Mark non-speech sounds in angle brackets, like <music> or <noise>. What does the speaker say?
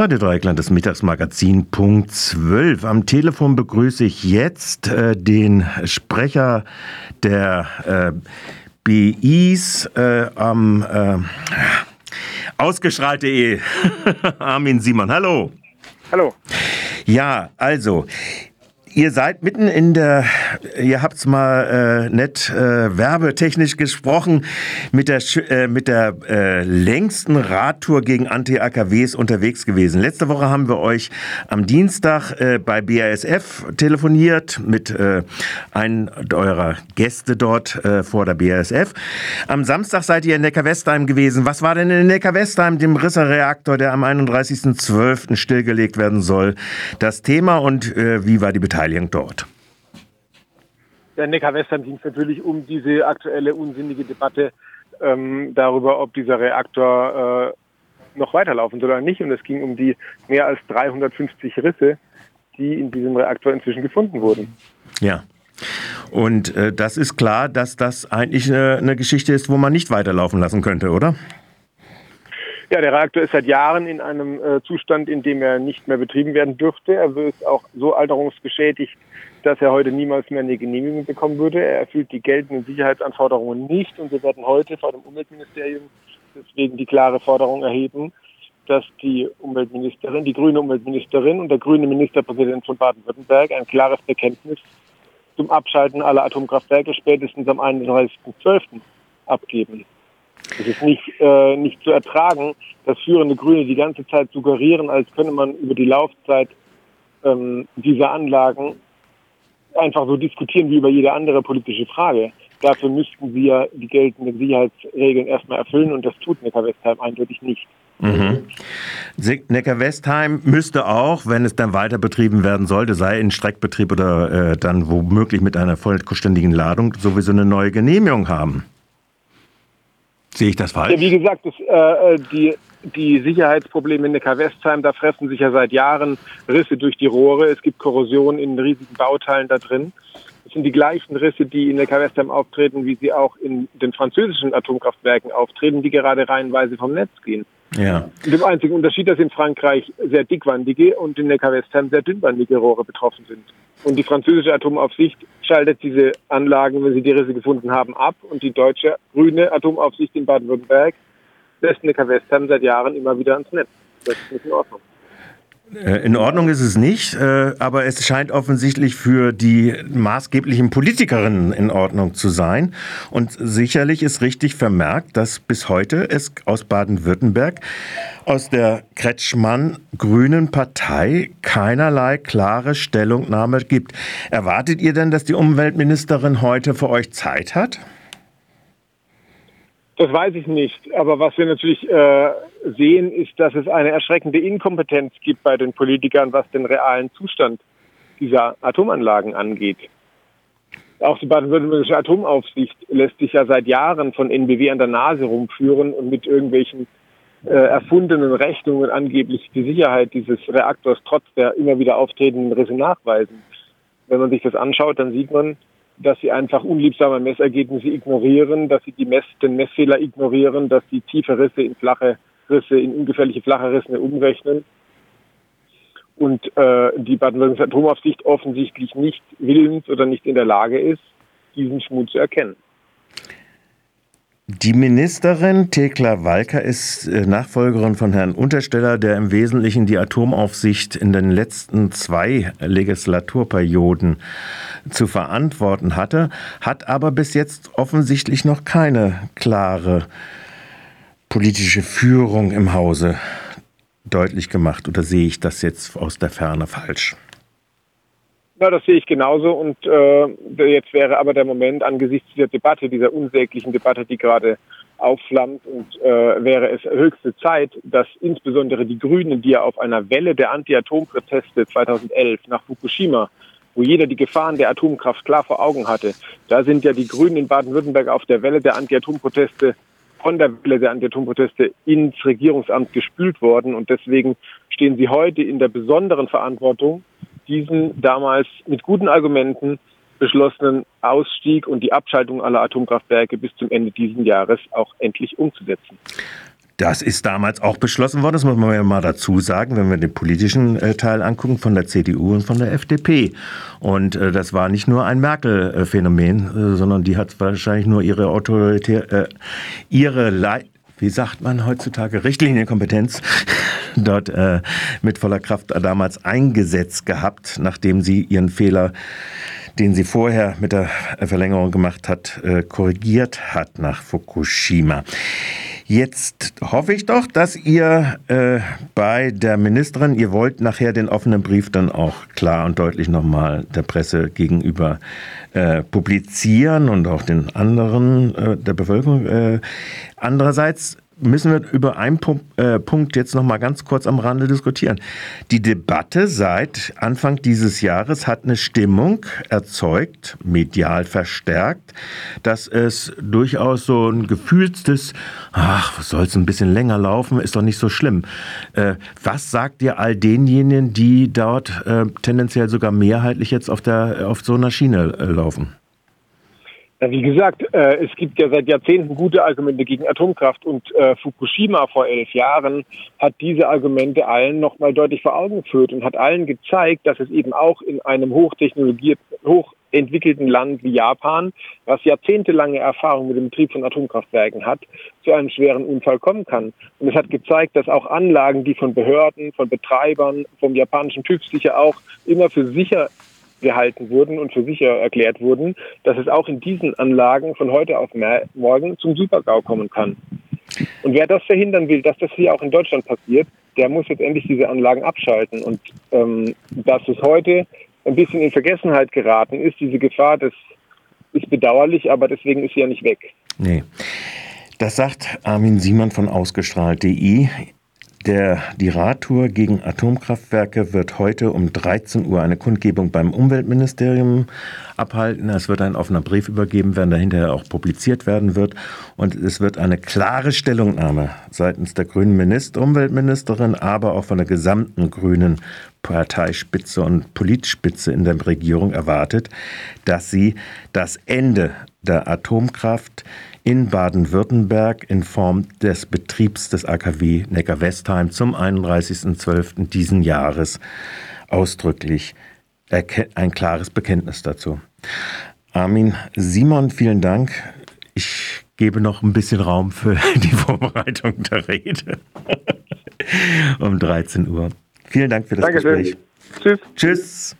Radio Dreikland, das Mittagsmagazin Punkt 12. Am Telefon begrüße ich jetzt äh, den Sprecher der äh, BIs äh, am äh, ausgestrahlt.de, <laughs> Armin Simon. Hallo. Hallo. Ja, also, Ihr seid mitten in der, ihr habt's mal äh, nett äh, werbetechnisch gesprochen, mit der, äh, mit der äh, längsten Radtour gegen Anti-AKWs unterwegs gewesen. Letzte Woche haben wir euch am Dienstag äh, bei BASF telefoniert mit äh, einem eurer Gäste dort äh, vor der BASF. Am Samstag seid ihr in Neckar-Westheim gewesen. Was war denn in Neckar-Westheim, dem Risser-Reaktor, der am 31.12. stillgelegt werden soll, das Thema und äh, wie war die Beteiligung? Beteiligung dort? Der Neckar-Western ging es natürlich um diese aktuelle unsinnige Debatte ähm, darüber, ob dieser Reaktor äh, noch weiterlaufen soll oder nicht. Und es ging um die mehr als 350 Risse, die in diesem Reaktor inzwischen gefunden wurden. Ja. Und äh, das ist klar, dass das eigentlich eine, eine Geschichte ist, wo man nicht weiterlaufen lassen könnte, oder? Ja, der Reaktor ist seit Jahren in einem äh, Zustand, in dem er nicht mehr betrieben werden dürfte. Er ist auch so alterungsgeschädigt, dass er heute niemals mehr eine Genehmigung bekommen würde. Er erfüllt die geltenden Sicherheitsanforderungen nicht und wir werden heute vor dem Umweltministerium deswegen die klare Forderung erheben, dass die Umweltministerin, die grüne Umweltministerin und der grüne Ministerpräsident von Baden-Württemberg ein klares Bekenntnis zum Abschalten aller Atomkraftwerke spätestens am 31.12. abgeben. Es ist nicht, äh, nicht zu ertragen, dass führende Grüne die ganze Zeit suggerieren, als könne man über die Laufzeit ähm, dieser Anlagen einfach so diskutieren wie über jede andere politische Frage. Dafür müssten wir die geltenden Sicherheitsregeln erstmal erfüllen und das tut Neckar-Westheim eindeutig nicht. Mhm. Neckar-Westheim müsste auch, wenn es dann weiter betrieben werden sollte, sei in Streckbetrieb oder äh, dann womöglich mit einer vollständigen Ladung, sowieso eine neue Genehmigung haben. Sehe ich das falsch? Ja, wie gesagt, das, äh, die, die Sicherheitsprobleme in Neckar-Westheim, da fressen sich ja seit Jahren Risse durch die Rohre. Es gibt Korrosion in riesigen Bauteilen da drin. Es sind die gleichen Risse, die in Neckar-Westheim auftreten, wie sie auch in den französischen Atomkraftwerken auftreten, die gerade reihenweise vom Netz gehen. Ja. Mit dem einzigen Unterschied, dass in Frankreich sehr dickwandige und in Neckar-Westheim sehr dünnwandige Rohre betroffen sind. Und die französische Atomaufsicht schaltet diese Anlagen, wenn sie die Risse gefunden haben, ab. Und die deutsche grüne Atomaufsicht in Baden-Württemberg lässt Neckar-Westheim seit Jahren immer wieder ans Netz. Das ist nicht in Ordnung. Äh, in Ordnung ist es nicht, äh, aber es scheint offensichtlich für die maßgeblichen Politikerinnen in Ordnung zu sein. Und sicherlich ist richtig vermerkt, dass bis heute es aus Baden-Württemberg, aus der Kretschmann-Grünen Partei keinerlei klare Stellungnahme gibt. Erwartet ihr denn, dass die Umweltministerin heute für euch Zeit hat? Das weiß ich nicht. Aber was wir natürlich äh, sehen, ist, dass es eine erschreckende Inkompetenz gibt bei den Politikern, was den realen Zustand dieser Atomanlagen angeht. Auch die baden-württembergische Atomaufsicht lässt sich ja seit Jahren von NBW an der Nase rumführen und mit irgendwelchen äh, erfundenen Rechnungen angeblich die Sicherheit dieses Reaktors trotz der immer wieder auftretenden Risse nachweisen. Wenn man sich das anschaut, dann sieht man, dass sie einfach unliebsame Messergebnisse ignorieren, dass sie die Mess, den Messfehler ignorieren, dass sie tiefe Risse in flache Risse, in ungefährliche flache Risse umrechnen. Und äh, die baden-württembergische Atomaufsicht offensichtlich nicht willens oder nicht in der Lage ist, diesen Schmut zu erkennen. Die Ministerin Thekla Walker ist äh, Nachfolgerin von Herrn Untersteller, der im Wesentlichen die Atomaufsicht in den letzten zwei Legislaturperioden zu verantworten hatte, hat aber bis jetzt offensichtlich noch keine klare politische Führung im Hause deutlich gemacht. Oder sehe ich das jetzt aus der Ferne falsch? Ja, das sehe ich genauso. Und äh, jetzt wäre aber der Moment angesichts dieser Debatte, dieser unsäglichen Debatte, die gerade aufflammt, und äh, wäre es höchste Zeit, dass insbesondere die Grünen, die ja auf einer Welle der Anti-Atom-Proteste 2011 nach Fukushima wo jeder die Gefahren der Atomkraft klar vor Augen hatte. Da sind ja die Grünen in Baden-Württemberg auf der Welle der Anti-Atom-Proteste von der Welle der Anti-Atom-Proteste ins Regierungsamt gespült worden. Und deswegen stehen sie heute in der besonderen Verantwortung, diesen damals mit guten Argumenten beschlossenen Ausstieg und die Abschaltung aller Atomkraftwerke bis zum Ende dieses Jahres auch endlich umzusetzen. Das ist damals auch beschlossen worden, das muss man ja mal dazu sagen, wenn wir den politischen äh, Teil angucken, von der CDU und von der FDP. Und äh, das war nicht nur ein Merkel-Phänomen, äh, sondern die hat wahrscheinlich nur ihre autoritär, äh, ihre Le wie sagt man heutzutage, Richtlinienkompetenz dort äh, mit voller Kraft damals eingesetzt gehabt, nachdem sie ihren Fehler den sie vorher mit der Verlängerung gemacht hat, äh, korrigiert hat nach Fukushima. Jetzt hoffe ich doch, dass ihr äh, bei der Ministerin, ihr wollt nachher den offenen Brief dann auch klar und deutlich nochmal der Presse gegenüber äh, publizieren und auch den anderen äh, der Bevölkerung. Äh, andererseits müssen wir über einen Punkt, äh, Punkt jetzt noch mal ganz kurz am Rande diskutieren. Die Debatte seit Anfang dieses Jahres hat eine Stimmung erzeugt, medial verstärkt, dass es durchaus so ein gefühlstes, ach, soll es ein bisschen länger laufen, ist doch nicht so schlimm. Äh, was sagt ihr all denjenigen, die dort äh, tendenziell sogar mehrheitlich jetzt auf, der, auf so einer Schiene äh, laufen? Wie gesagt, äh, es gibt ja seit Jahrzehnten gute Argumente gegen Atomkraft und äh, Fukushima vor elf Jahren hat diese Argumente allen nochmal deutlich vor Augen geführt und hat allen gezeigt, dass es eben auch in einem hochtechnologierten, hochentwickelten Land wie Japan, was jahrzehntelange Erfahrung mit dem Betrieb von Atomkraftwerken hat, zu einem schweren Unfall kommen kann. Und es hat gezeigt, dass auch Anlagen, die von Behörden, von Betreibern, vom japanischen TÜV sicher auch immer für sicher gehalten wurden und für sicher erklärt wurden, dass es auch in diesen Anlagen von heute auf morgen zum Supergau kommen kann. Und wer das verhindern will, dass das hier auch in Deutschland passiert, der muss jetzt endlich diese Anlagen abschalten. Und ähm, dass es heute ein bisschen in Vergessenheit geraten ist, diese Gefahr, das ist bedauerlich, aber deswegen ist sie ja nicht weg. Nee. Das sagt Armin Simon von ausgestrahlt.de. Der, die Radtour gegen Atomkraftwerke wird heute um 13 Uhr eine Kundgebung beim Umweltministerium abhalten. Es wird ein offener Brief übergeben werden, der hinterher auch publiziert werden wird. Und es wird eine klare Stellungnahme seitens der grünen Minister, Umweltministerin, aber auch von der gesamten grünen Parteispitze und Politspitze in der Regierung erwartet, dass sie das Ende der Atomkraft in Baden-Württemberg in Form des Betriebs des AKW Neckar-Westheim zum 31.12. diesen Jahres ausdrücklich ein klares Bekenntnis dazu. Armin Simon, vielen Dank. Ich gebe noch ein bisschen Raum für <laughs> die Vorbereitung der Rede <laughs> um 13 Uhr. Vielen Dank für das Dankeschön. Gespräch. Tschüss. Tschüss.